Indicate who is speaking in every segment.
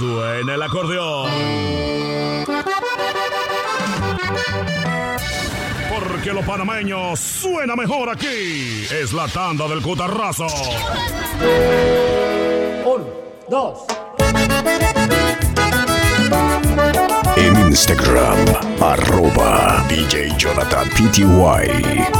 Speaker 1: suena el acordeón. Porque lo panameño suena mejor aquí. Es la tanda del cutarrazo.
Speaker 2: Un, dos.
Speaker 3: En Instagram, arroba DJ Jonathan PTY.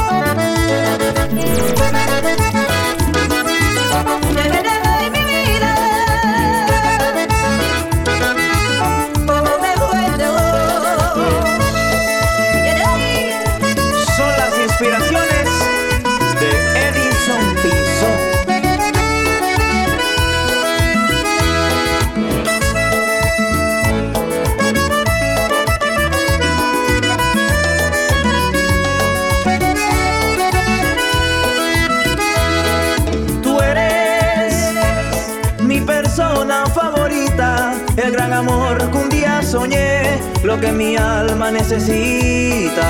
Speaker 4: Lo que mi alma necesita.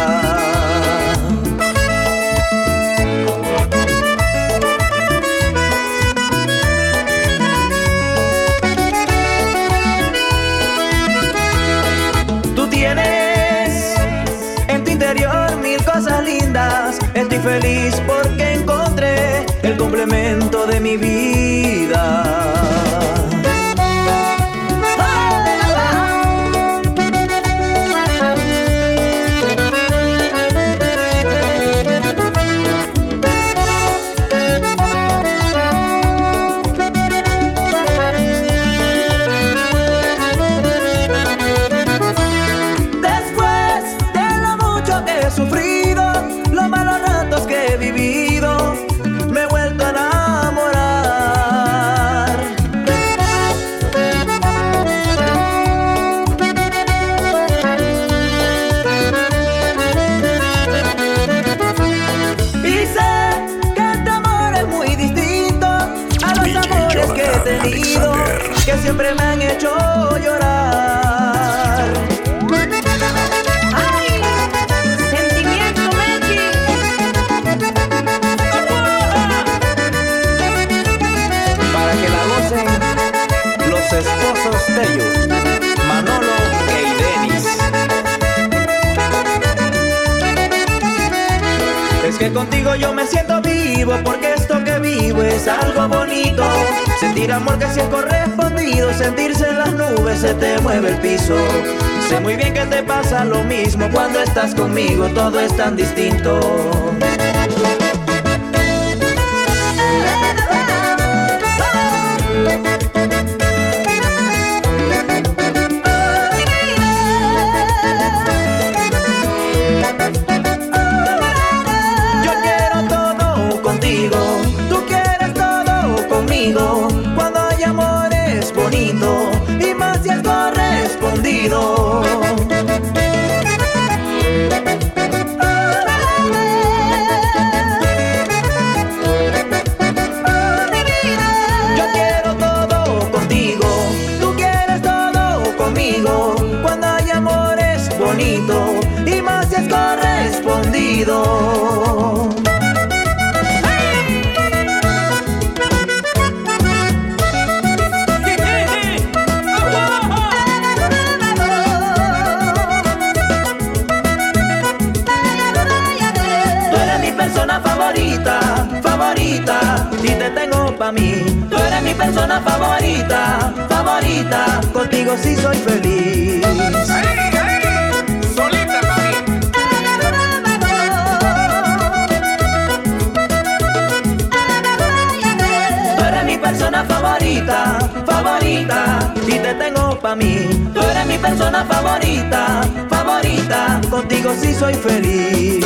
Speaker 4: Tú tienes en tu interior mil cosas lindas. Estoy feliz porque encontré el complemento de mi vida. Yo me siento vivo porque esto que vivo es algo bonito. Sentir amor que se es correspondido, sentirse en las nubes se te mueve el piso. Sé muy bien que te pasa lo mismo cuando estás conmigo, todo es tan distinto. Pa' mí. Tú eres mi persona favorita, favorita, contigo sí soy feliz.
Speaker 5: Solita, mami.
Speaker 4: Tú eres mi persona favorita, favorita, y te tengo pa' mí. Tú eres mi persona favorita, favorita, contigo sí soy feliz.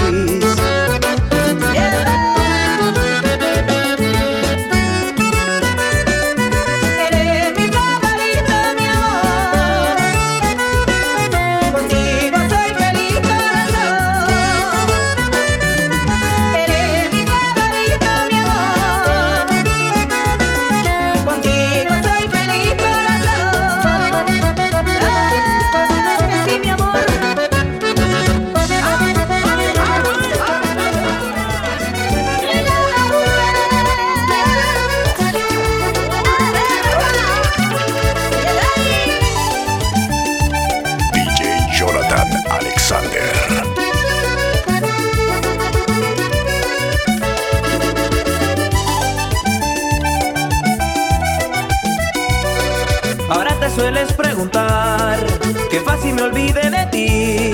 Speaker 4: Me olvide de ti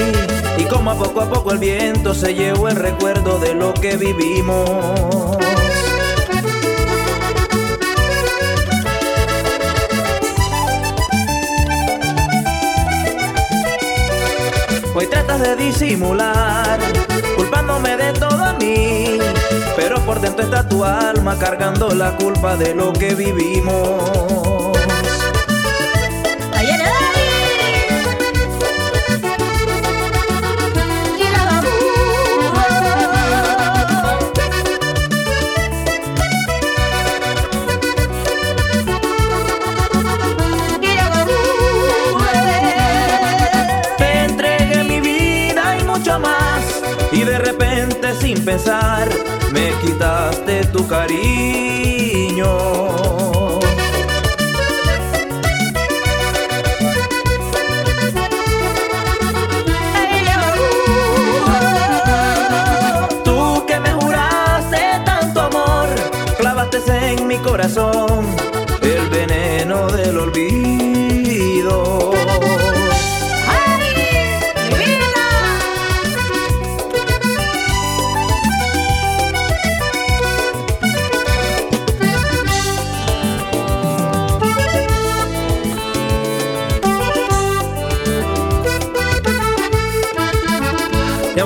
Speaker 4: y cómo a poco a poco el viento se llevó el recuerdo de lo que vivimos. Hoy tratas de disimular, culpándome de todo a mí, pero por dentro está tu alma cargando la culpa de lo que vivimos. Me quitaste tu cariño.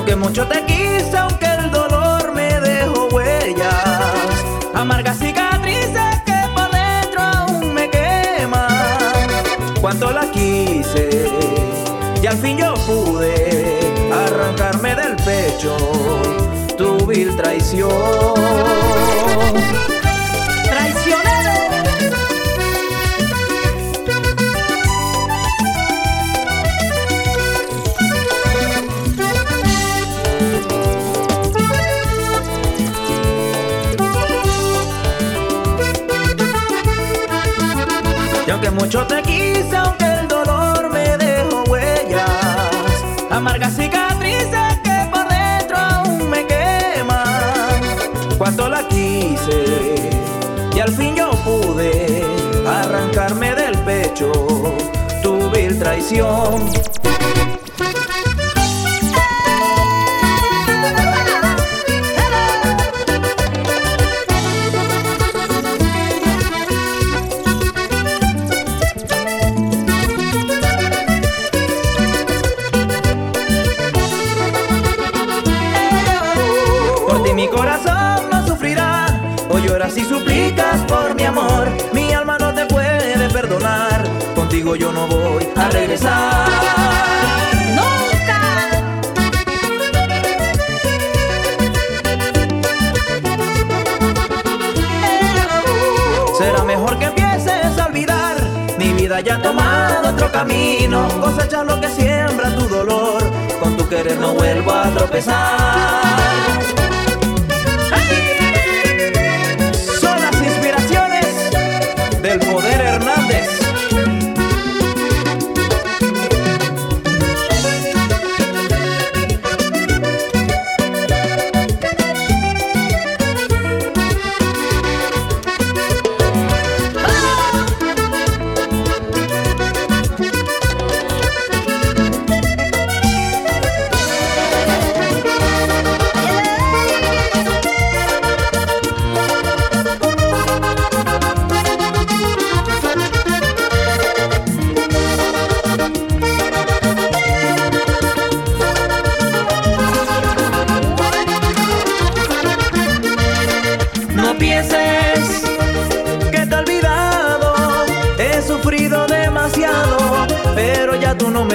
Speaker 4: Aunque mucho te quise, aunque el dolor me dejó huellas, amargas cicatrices que por dentro aún me queman. Cuánto la quise y al fin yo pude arrancarme del pecho tu vil traición. Mucho te quise, aunque el dolor me dejó huellas, amargas cicatrices que por dentro aún me queman. Cuánto la quise y al fin yo pude arrancarme del pecho tu vil traición. Contigo yo no voy a regresar.
Speaker 5: Nunca.
Speaker 4: Será mejor que empieces a olvidar. Mi vida ya ha tomado otro camino. Cosecha lo que siembra tu dolor. Con tu querer no vuelvo a tropezar.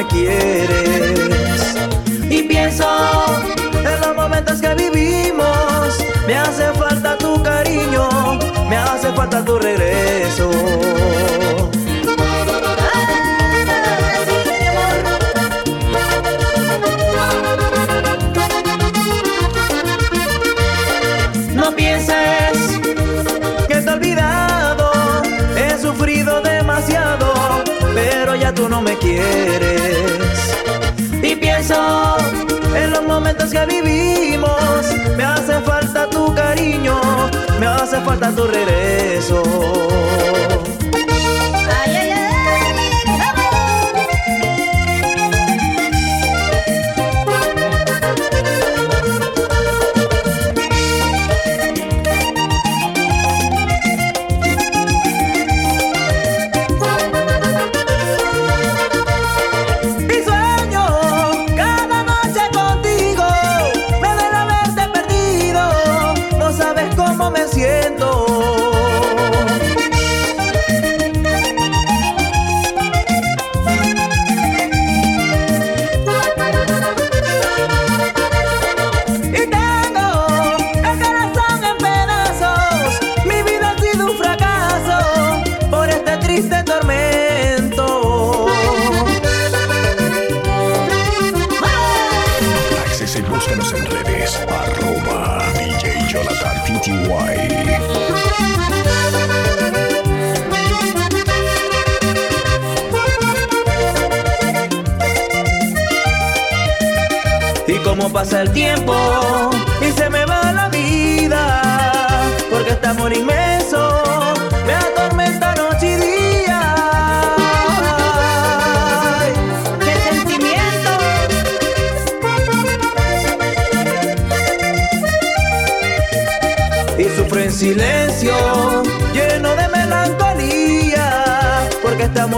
Speaker 4: Quieres. Y pienso en los momentos que vivimos, me hace falta tu cariño, me hace falta tu regreso. No pienses que te he olvidado, he sufrido demasiado, pero ya tú no me quieres. En los momentos que vivimos, me hace falta tu cariño, me hace falta tu regreso.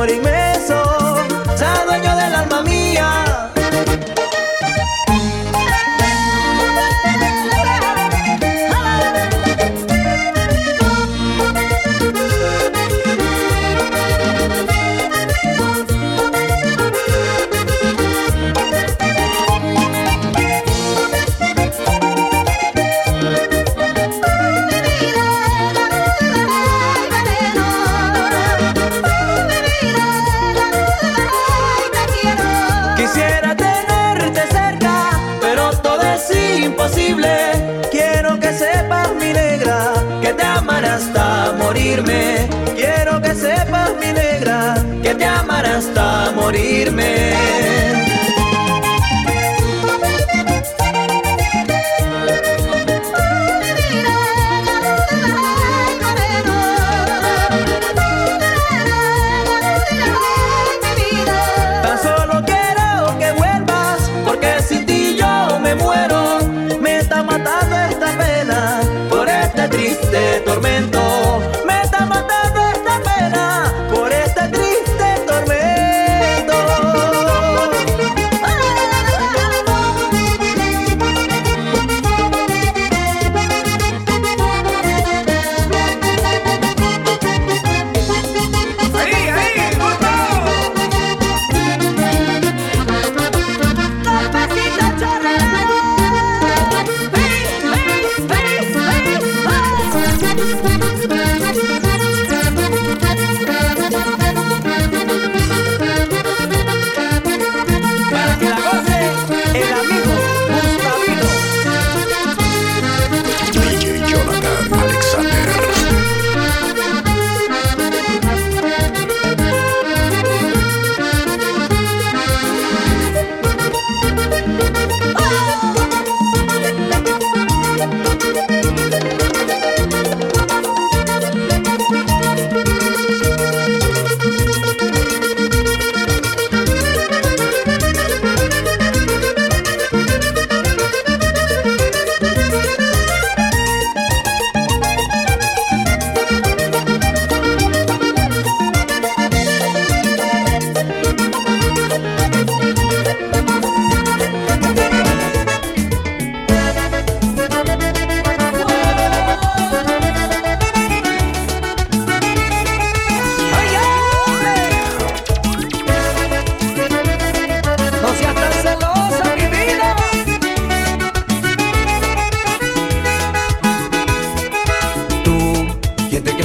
Speaker 5: Amor se dueño del alma mía.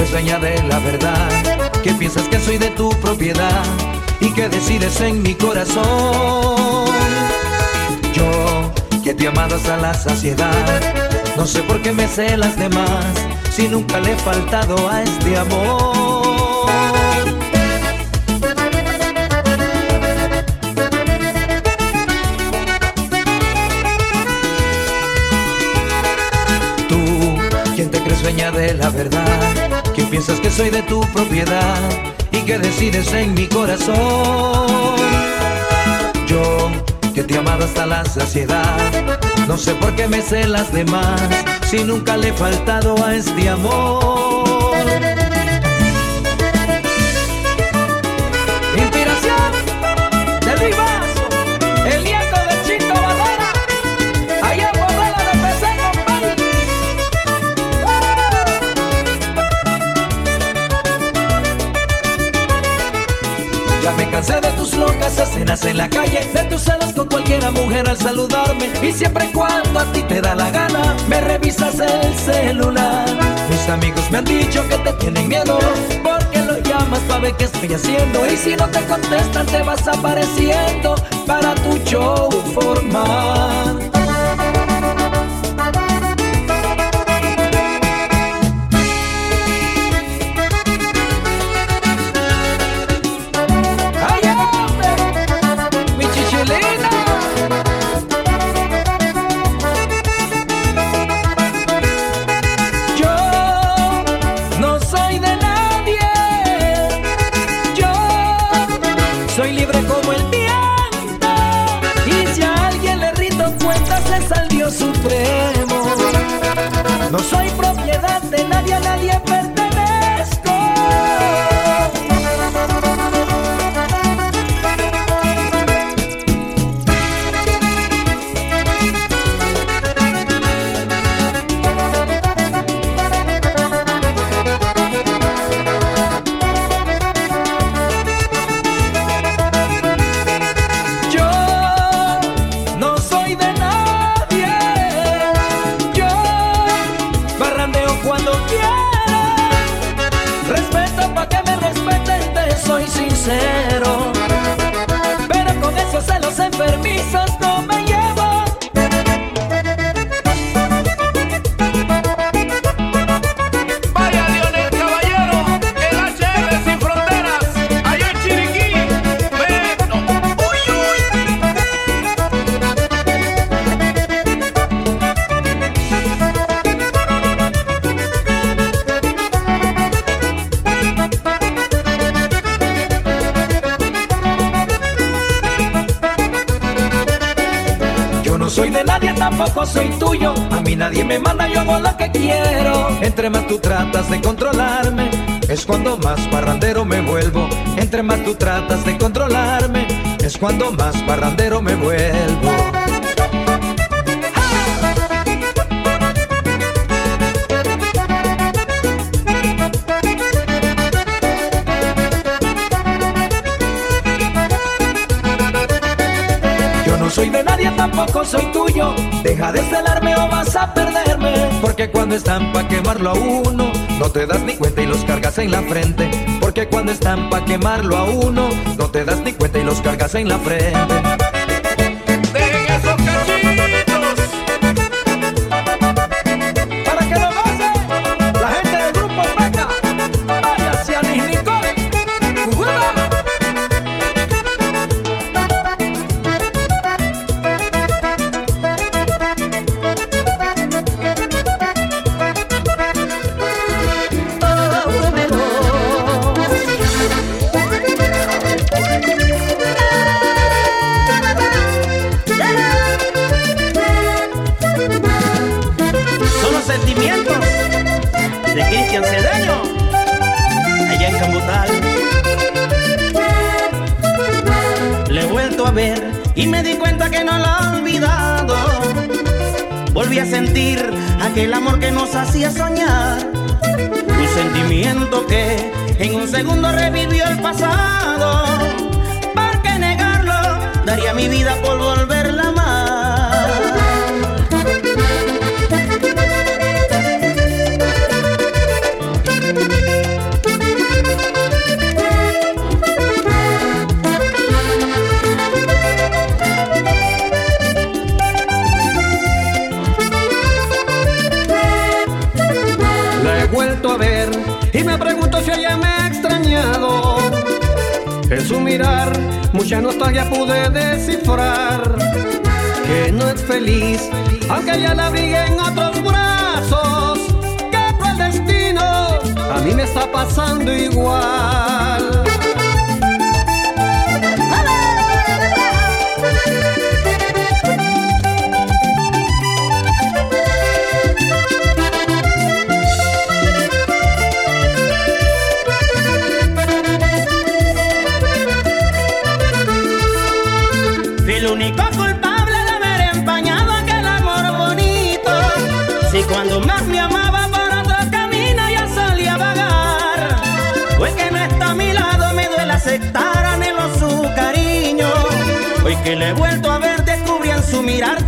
Speaker 4: Crees dueña de la verdad, que piensas que soy de tu propiedad y que decides en mi corazón. Yo, que te he amado hasta la saciedad, no sé por qué me celas de más, si nunca le he faltado a este amor. Tú, quien te crees dueña de la verdad, que piensas que soy de tu propiedad y que decides en mi corazón. Yo, que te he amado hasta la saciedad, no sé por qué me celas de más, si nunca le he faltado a este amor. Cansé de tus locas escenas en la calle, de tus celos con cualquiera mujer al saludarme. Y siempre y cuando a ti te da la gana, me revisas el celular. Mis amigos me han dicho que te tienen miedo, porque lo llamas para ver qué estoy haciendo. Y si no te contestan, te vas apareciendo para tu show formal. creer Más barrandero me vuelvo. Yo no soy de nadie, tampoco soy tuyo. Deja de celarme o vas a perderme. Porque cuando están pa' quemarlo a uno, no te das ni cuenta y los cargas en la frente porque cuando están pa' quemarlo a uno, no te das ni cuenta y los cargas en la frente.
Speaker 6: mirar, mucha nostalgia pude descifrar. Que no es feliz, aunque ya la vi en otros brazos. Que fue el destino, a mí me está pasando igual.
Speaker 5: que le he vuelto a ver descubrían su mirar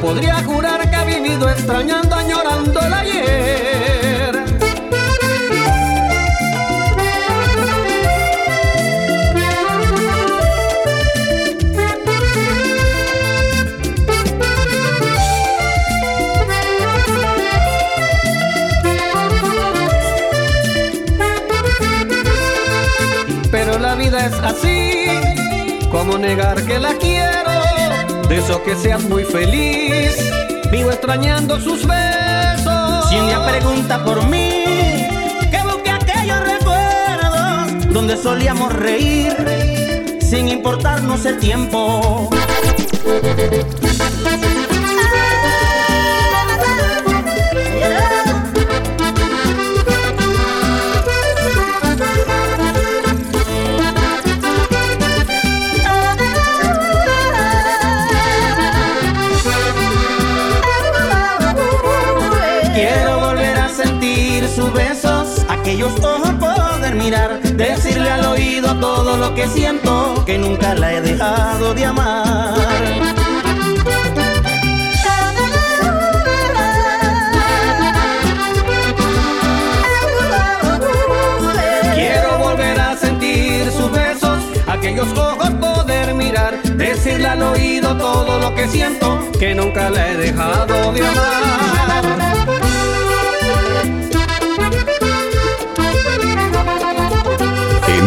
Speaker 6: podría jurar que ha vivido extrañando, añorando el ayer. Pero la vida es así, como negar que la quiero Deseo que seas muy feliz, vivo extrañando sus besos.
Speaker 5: Si un día pregunta por mí, que busque aquellos recuerdos donde solíamos reír sin importarnos el tiempo. Aquellos ojos poder mirar, decirle al oído todo lo que siento, que nunca la he dejado de amar. Aquellos ojos poder mirar, decirle al oído todo lo que siento,
Speaker 6: que nunca la he dejado de amar.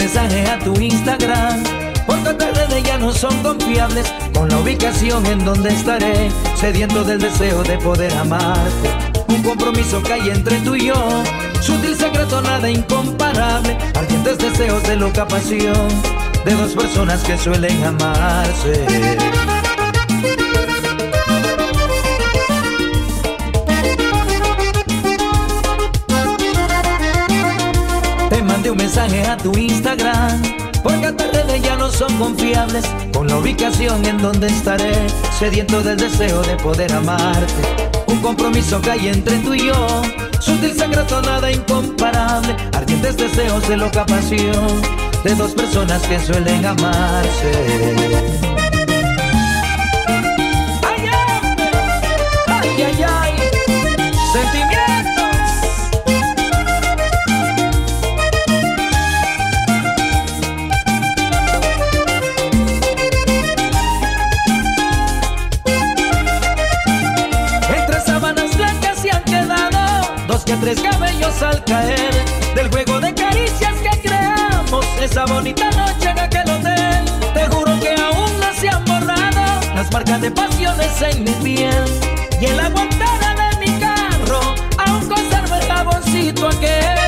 Speaker 7: Te
Speaker 4: mandé un mensaje a tu Instagram. Porque tus redes ya no son confiables. Con la ubicación en donde estaré. Sediento del deseo de poder amarte. Un compromiso que hay entre tú y yo. Sutil secreto, nada incomparable. Ardientes deseos de loca pasión. De dos personas que suelen amarse. Te mandé un mensaje a tu Instagram Porque tus redes ya no son confiables. Con la ubicación en donde estaré Sediento del deseo de poder amarte. Un compromiso que hay entre tú y yo Sutil secreto, nada incomparable. Ardientes deseos de loca pasión De dos personas que suelen amarse. Ay, ay, ay, ay, esa bonita noche en aquel hotel. Te juro que aún no se han borrado las marcas de pasiones en mi piel y en la guantera de mi carro aún conservo el jaboncito aquel.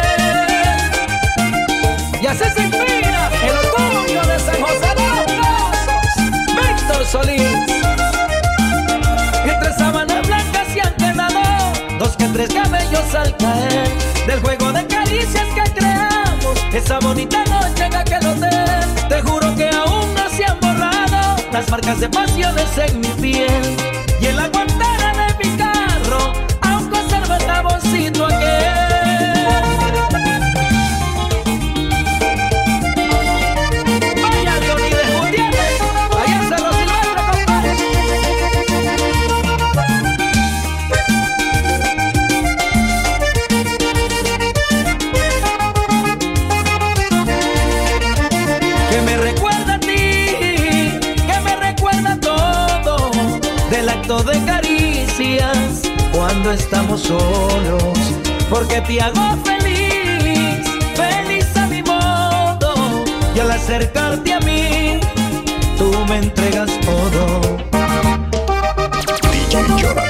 Speaker 4: Y así se inspira el orgullo de San José de Víctor Solís. Entre sábanas blancas se han quedado dos que tres cabellos al caer del juego de esa bonita noche en aquel hotel. Te juro que aún no se han borrado las marcas de pasiones en mi piel y en la guantera de mi carro aún conservo el jaboncito aquel. Estamos solos, porque te hago feliz, feliz a mi modo, y al acercarte a mí, tú me entregas todo.
Speaker 3: DJ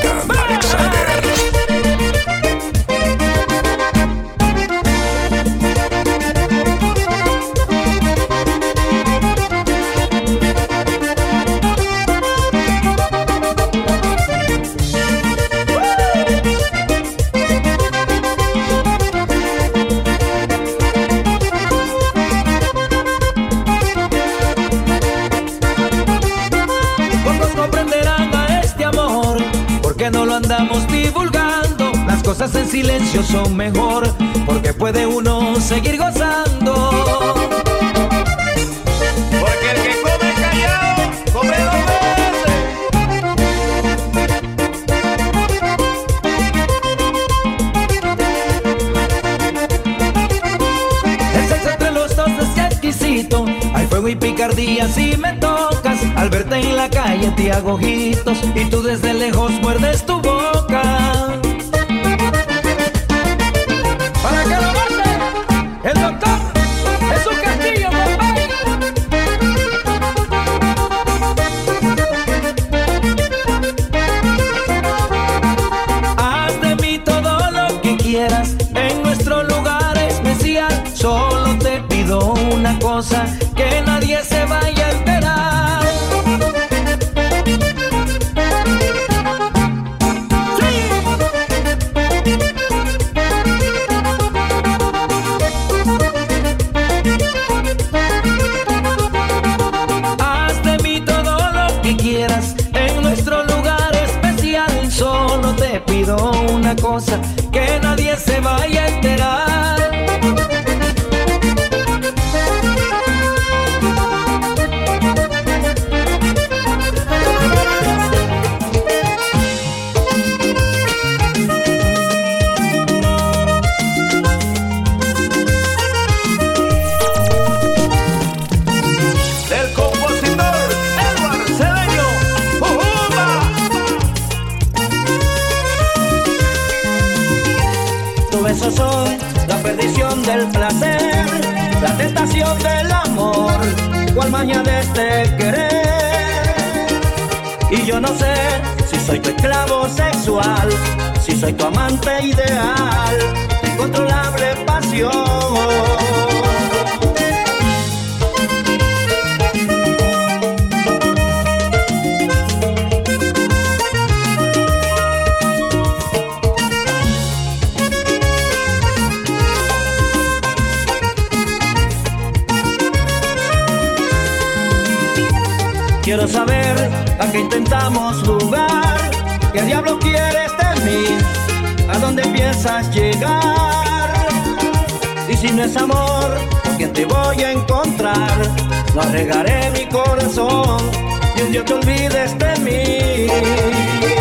Speaker 8: Y si
Speaker 9: no es amor, ¿con quién te voy a encontrar? No arriesgaré mi corazón y un día te olvides de mí.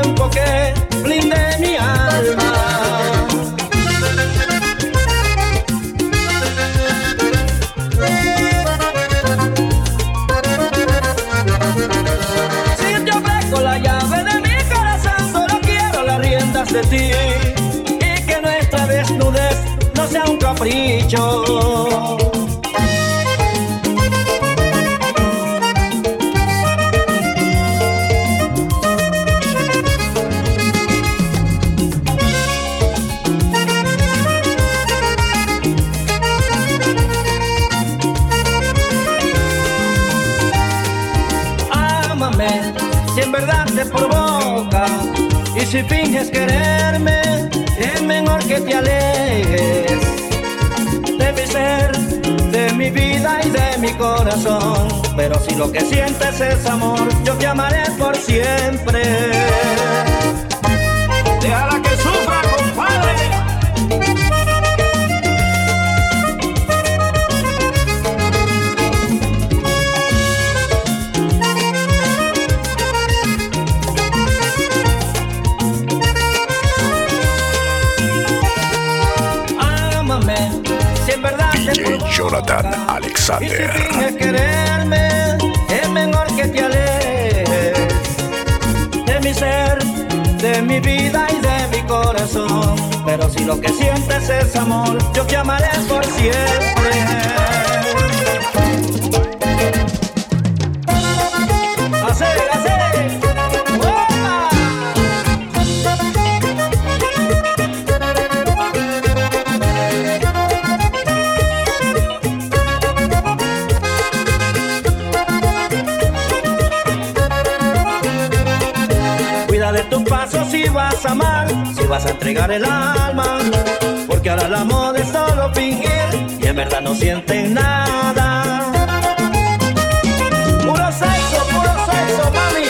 Speaker 9: Tiempo que blindé mi alma. Si te ofrezco la llave de mi corazón, solo quiero las riendas de ti. Y que nuestra desnudez no sea un capricho. Si finges quererme, es mejor que te alejes de mi ser, de mi vida y de mi corazón. Pero si lo que sientes es amor, yo te amaré por siempre.
Speaker 3: Jonathan
Speaker 8: Y si
Speaker 3: Alexander.
Speaker 8: finges quererme, es mejor que te alejes de mi ser, de mi vida y de mi corazón. Pero si lo que sientes es amor, yo te amaré por siempre.
Speaker 5: Amar, si vas a entregar el alma, porque ahora el amor es solo fingir y en verdad no sienten nada. Puro sexo, puro sexo, mami.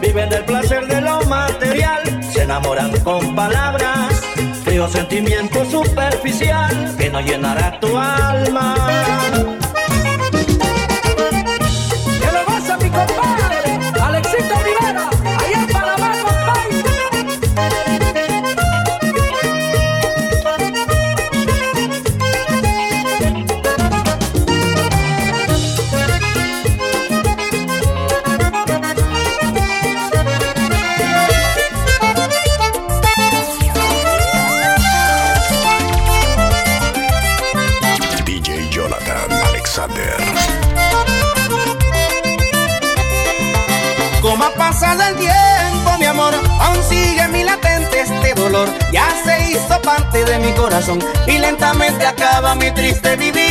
Speaker 5: Viven del placer de lo material, se enamoran con palabras, frío sentimiento superficial que no llenará tu alma.
Speaker 10: Parte de mi corazón y lentamente acaba mi triste vivir.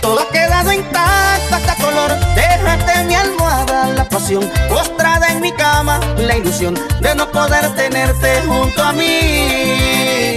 Speaker 10: Todo ha quedado intacto hasta color. Déjate mi almohada la pasión. Postrada en mi cama, la ilusión de no poder tenerte junto a mí.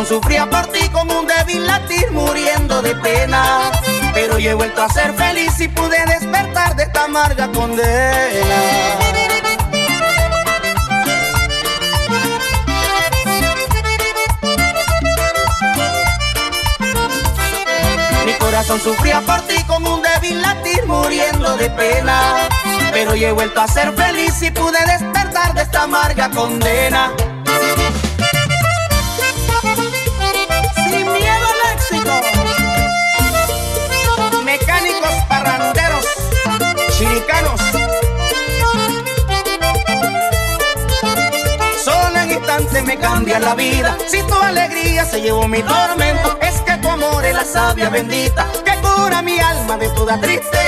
Speaker 10: Corazón sufría por ti como un débil latir muriendo de pena. Pero yo he vuelto a ser feliz y pude despertar de esta amarga condena. Mi corazón sufría por ti como un débil latir muriendo de pena. Pero yo he vuelto a ser feliz y pude despertar de esta amarga condena. Me cambia la vida. Si tu alegría se llevó mi tormento, es que tu amor es la sabia bendita que cura mi alma de toda tristeza.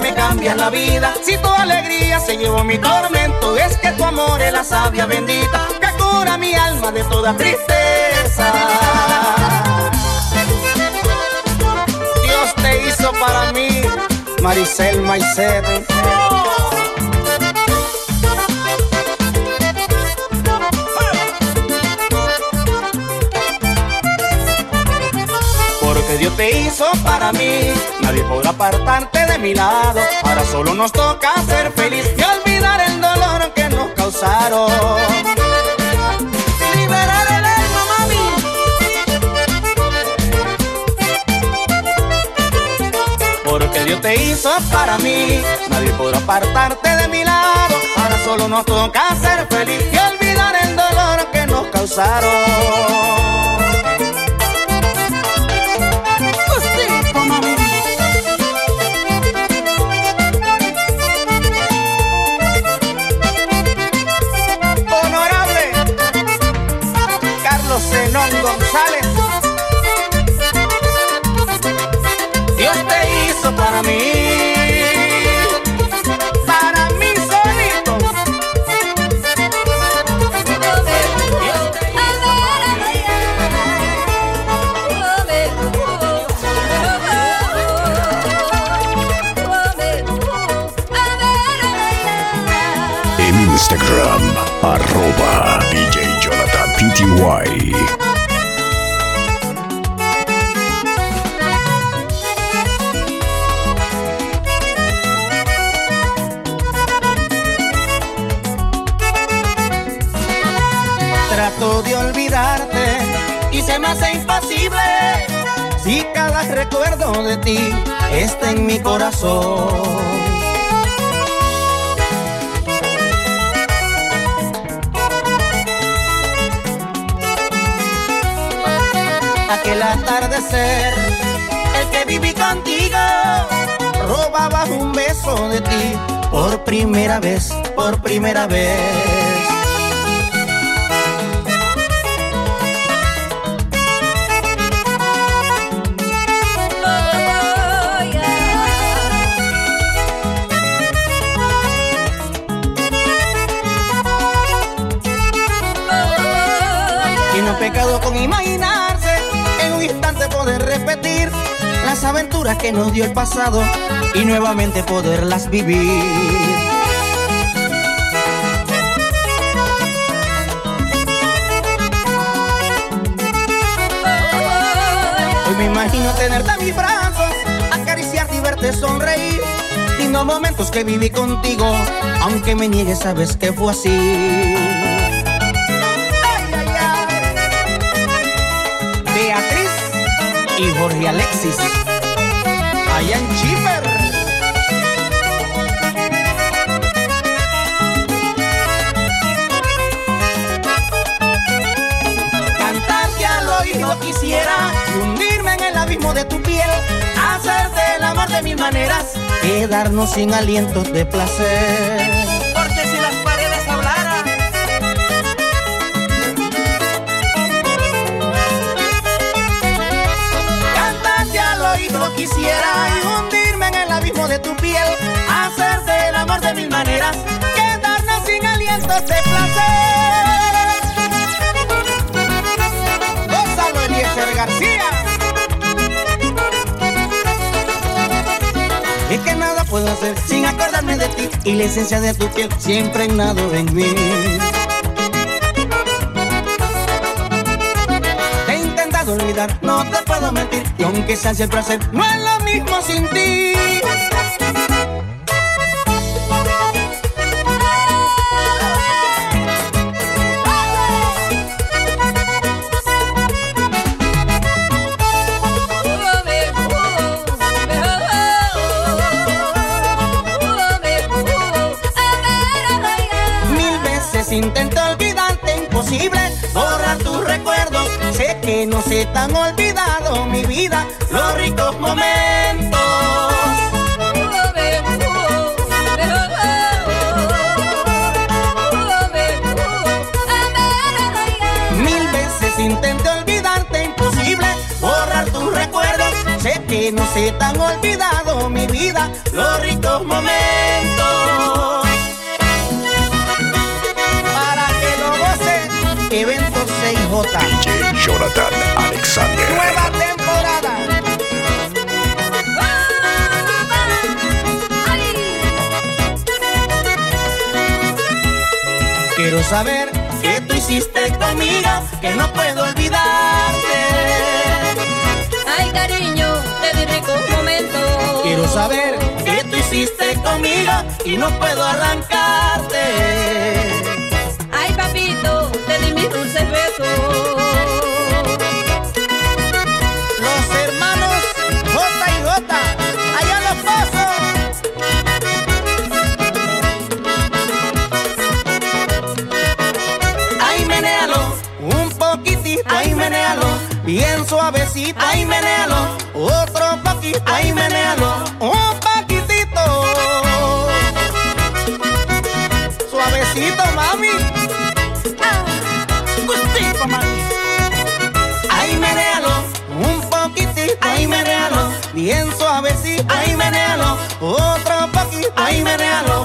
Speaker 10: Me cambia la vida. Si tu alegría se llevó mi tormento, es que tu amor es la sabia bendita que cura mi alma de toda tristeza. Maricel Maicero. Porque Dios te hizo para mí, nadie podrá apartarte de mi lado. Ahora solo nos toca ser feliz y olvidar el dolor que nos causaron. Dios te hizo para mí, nadie podrá apartarte de mi lado. Ahora solo nos toca ser feliz y olvidar el dolor que nos causaron. Honorable Carlos Zenón eso para mí. Para mí solito. En Instagram, arroba DJ Jonathan PTY. Recuerdo de ti está en mi corazón. Aquel atardecer, el que viví contigo, robaba un beso de ti por primera vez, por primera vez. Las aventuras que nos dio el pasado y nuevamente poderlas vivir. Hoy me imagino tenerte en mis brazos, acariciarte y verte sonreír. Lindos momentos que viví contigo, aunque me niegues, sabes que fue así. Beatriz y Jorge Alexis, allá en Chipper. Cantarte al oído quisiera y hundirme en el abismo de tu piel, hacerte el amor de mil maneras, quedarnos sin alientos de placer. Piel, hacerte el amor de mil maneras, quedarnos sin alientos de placer. Gózalo, Eliezer García. Es que nada puedo hacer sin acordarme de ti y la esencia de tu piel siempre nado en mí. He intentado olvidar, no te puedo mentir. Y aunque sea el placer, no es lo mismo sin ti. Imposible borrar tus recuerdos. Sé que no se te han olvidado mi vida, los ricos momentos. Mil veces intenté olvidarte, imposible borrar tus recuerdos. Sé que no se te han olvidado mi vida, los ricos 6J.
Speaker 3: DJ Jonathan Alexander.
Speaker 10: Nueva temporada. Quiero saber qué tú hiciste conmigo, que no puedo olvidarte.
Speaker 7: Ay, cariño, te di ricos momentos.
Speaker 10: Quiero saber qué tú hiciste conmigo y no puedo arrancarte. Bien suavecito, ay, menéalo, otro poquito, ay, menéalo, un poquitito. Suavecito, mami. Ah, gustito, mami. Ay, menéalo, un poquitito, ay, menéalo, bien suavecito, ay, menéalo, otro poquito, ay, menéalo,